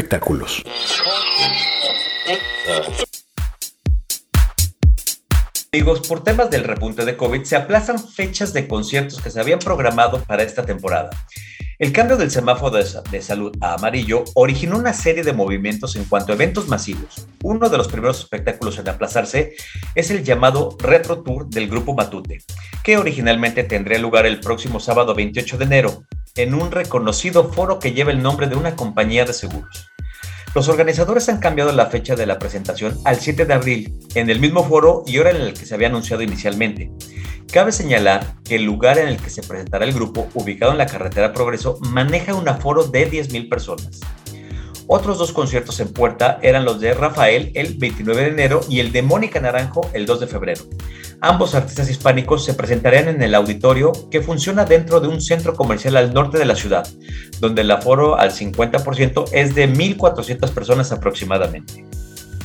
espectáculos. Amigos, por temas del repunte de COVID se aplazan fechas de conciertos que se habían programado para esta temporada. El cambio del semáforo de, salud a amarillo originó una serie de movimientos en cuanto a eventos masivos. Uno de los primeros espectáculos en aplazarse es el llamado Retro Tour del grupo Matute, que originalmente tendría lugar el próximo sábado 28 de enero, en un reconocido foro que lleva el nombre de una compañía de seguros. Los organizadores han cambiado la fecha de la presentación al 7 de abril, en el mismo foro y hora en el que se había anunciado inicialmente. Cabe señalar que el lugar en el que se presentará el grupo, ubicado en la carretera Progreso, maneja un aforo de 10.000 personas. Otros dos conciertos en puerta eran los de Rafael el 29 de enero y el de Mónica Naranjo el 2 de febrero. Ambos artistas hispánicos se presentarían en el auditorio que funciona dentro de un centro comercial al norte de la ciudad, donde el aforo al 50% es de 1.400 personas aproximadamente.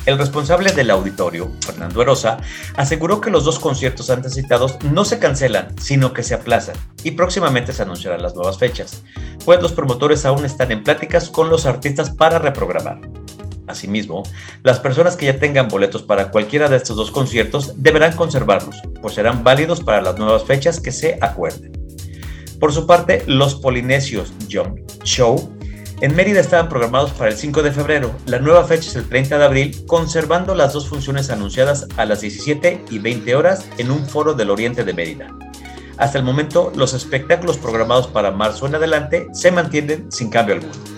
El responsable del auditorio, Fernando Erosa, aseguró que los dos conciertos antes citados no se cancelan, sino que se aplazan y próximamente se anunciarán las nuevas fechas, pues los promotores aún están en pláticas con los artistas para reprogramar. Asimismo, las personas que ya tengan boletos para cualquiera de estos dos conciertos deberán conservarlos, pues serán válidos para las nuevas fechas que se acuerden. Por su parte, los polinesios Young Show en Mérida estaban programados para el 5 de febrero. La nueva fecha es el 30 de abril, conservando las dos funciones anunciadas a las 17 y 20 horas en un foro del Oriente de Mérida. Hasta el momento, los espectáculos programados para marzo en adelante se mantienen sin cambio alguno.